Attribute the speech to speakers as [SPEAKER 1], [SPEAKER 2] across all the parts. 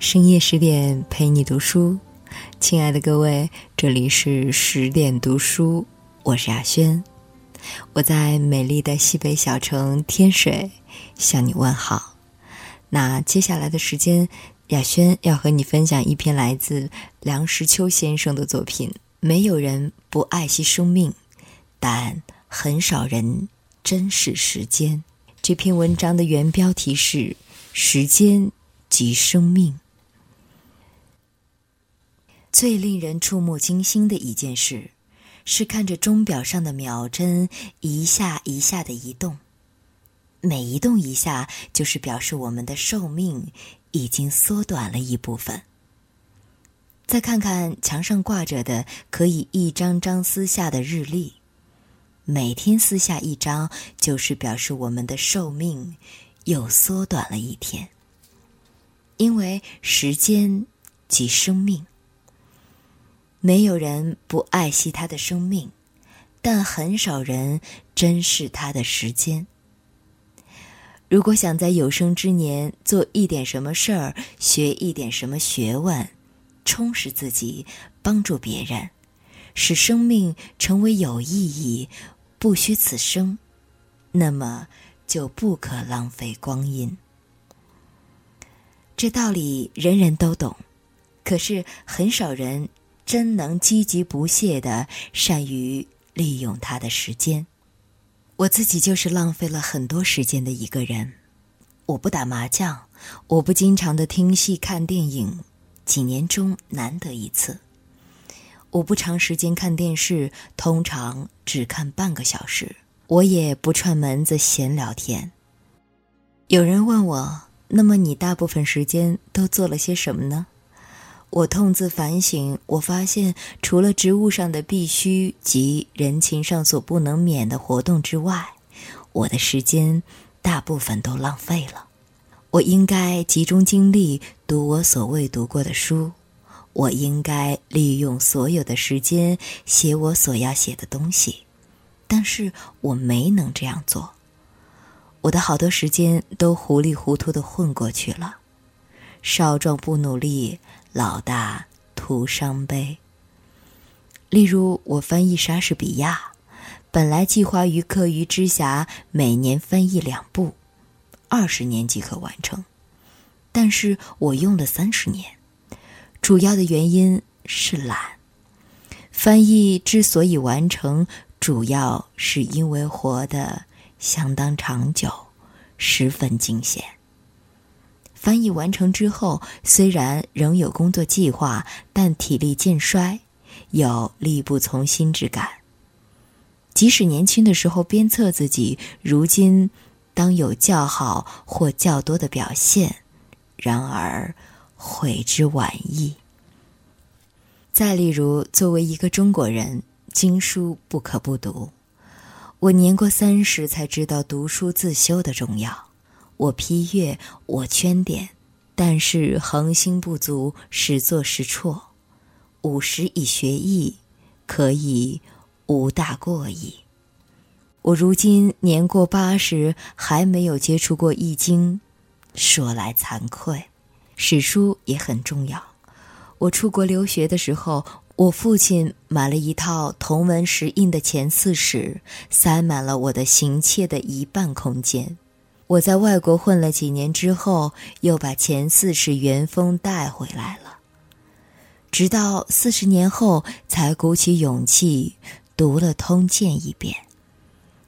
[SPEAKER 1] 深夜十点陪你读书，亲爱的各位，这里是十点读书，我是亚轩，我在美丽的西北小城天水向你问好。那接下来的时间，亚轩要和你分享一篇来自梁实秋先生的作品。没有人不爱惜生命，但很少人珍视时间。这篇文章的原标题是“时间即生命”。最令人触目惊心的一件事，是看着钟表上的秒针一下一下的移动，每移动一下，就是表示我们的寿命已经缩短了一部分。再看看墙上挂着的可以一张张撕下的日历，每天撕下一张，就是表示我们的寿命又缩短了一天。因为时间即生命。没有人不爱惜他的生命，但很少人珍视他的时间。如果想在有生之年做一点什么事儿，学一点什么学问，充实自己，帮助别人，使生命成为有意义，不虚此生，那么就不可浪费光阴。这道理人人都懂，可是很少人。真能积极不懈的善于利用他的时间。我自己就是浪费了很多时间的一个人。我不打麻将，我不经常的听戏看电影，几年中难得一次。我不长时间看电视，通常只看半个小时。我也不串门子闲聊天。有人问我，那么你大部分时间都做了些什么呢？我痛自反省，我发现除了职务上的必须及人情上所不能免的活动之外，我的时间大部分都浪费了。我应该集中精力读我所未读过的书，我应该利用所有的时间写我所要写的东西，但是我没能这样做。我的好多时间都糊里糊涂的混过去了。少壮不努力。老大徒伤悲。例如，我翻译莎士比亚，本来计划于课余之暇每年翻译两部，二十年即可完成，但是我用了三十年。主要的原因是懒。翻译之所以完成，主要是因为活得相当长久，十分惊险。翻译完成之后，虽然仍有工作计划，但体力渐衰，有力不从心之感。即使年轻的时候鞭策自己，如今当有较好或较多的表现，然而悔之晚矣。再例如，作为一个中国人，经书不可不读。我年过三十才知道读书自修的重要。我批阅，我圈点，但是恒心不足，时作时辍。五十以学艺，可以无大过矣。我如今年过八十，还没有接触过《易经》，说来惭愧。史书也很重要。我出国留学的时候，我父亲买了一套同文石印的《前四史》，塞满了我的行窃的一半空间。我在外国混了几年之后，又把前四史原封带回来了。直到四十年后，才鼓起勇气读了《通鉴》一遍。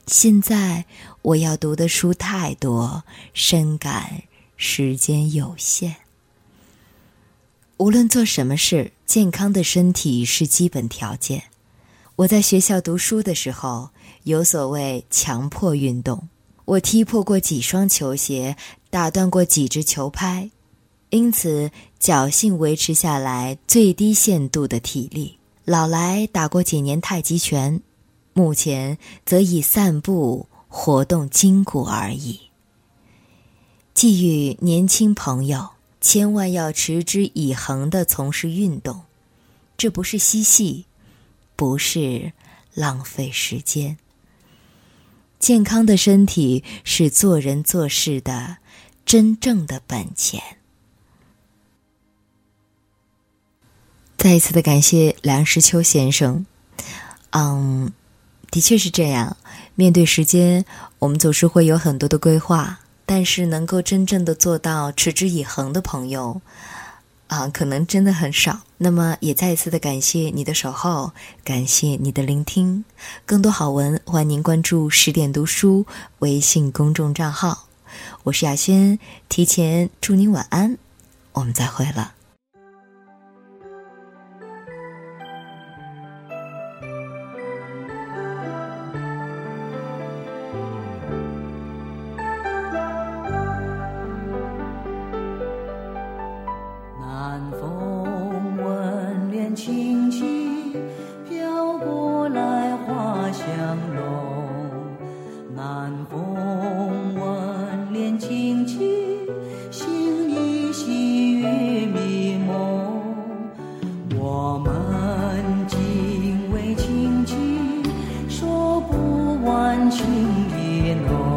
[SPEAKER 1] 现在我要读的书太多，深感时间有限。无论做什么事，健康的身体是基本条件。我在学校读书的时候，有所谓强迫运动。我踢破过几双球鞋，打断过几只球拍，因此侥幸维持下来最低限度的体力。老来打过几年太极拳，目前则以散步活动筋骨而已。寄予年轻朋友，千万要持之以恒地从事运动，这不是嬉戏，不是浪费时间。健康的身体是做人做事的真正的本钱。
[SPEAKER 2] 再一次的感谢梁实秋先生。嗯，的确是这样。面对时间，我们总是会有很多的规划，但是能够真正的做到持之以恒的朋友，啊，可能真的很少。那么，也再一次的感谢你的守候，感谢你的聆听。更多好文，欢迎您关注十点读书微信公众账号。我是雅轩，提前祝您晚安，我们再会了。情意浓。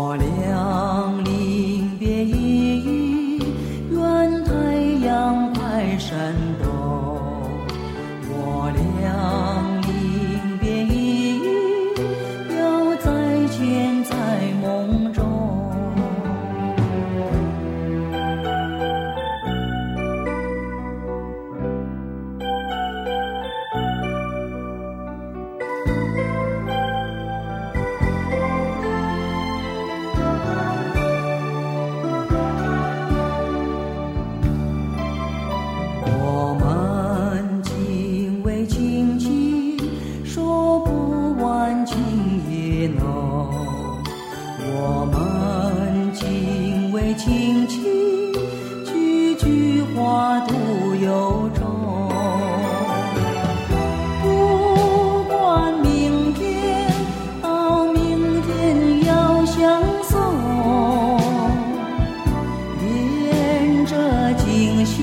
[SPEAKER 2] morning.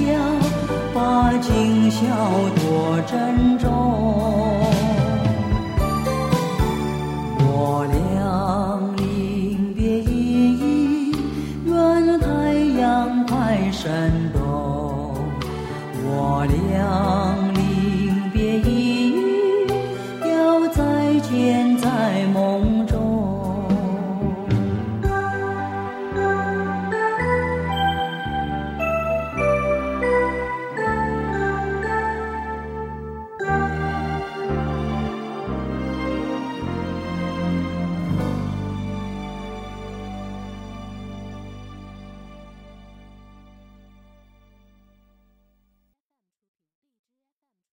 [SPEAKER 3] 笑把今宵多珍
[SPEAKER 2] 重。我俩临别依依愿太阳快升东我俩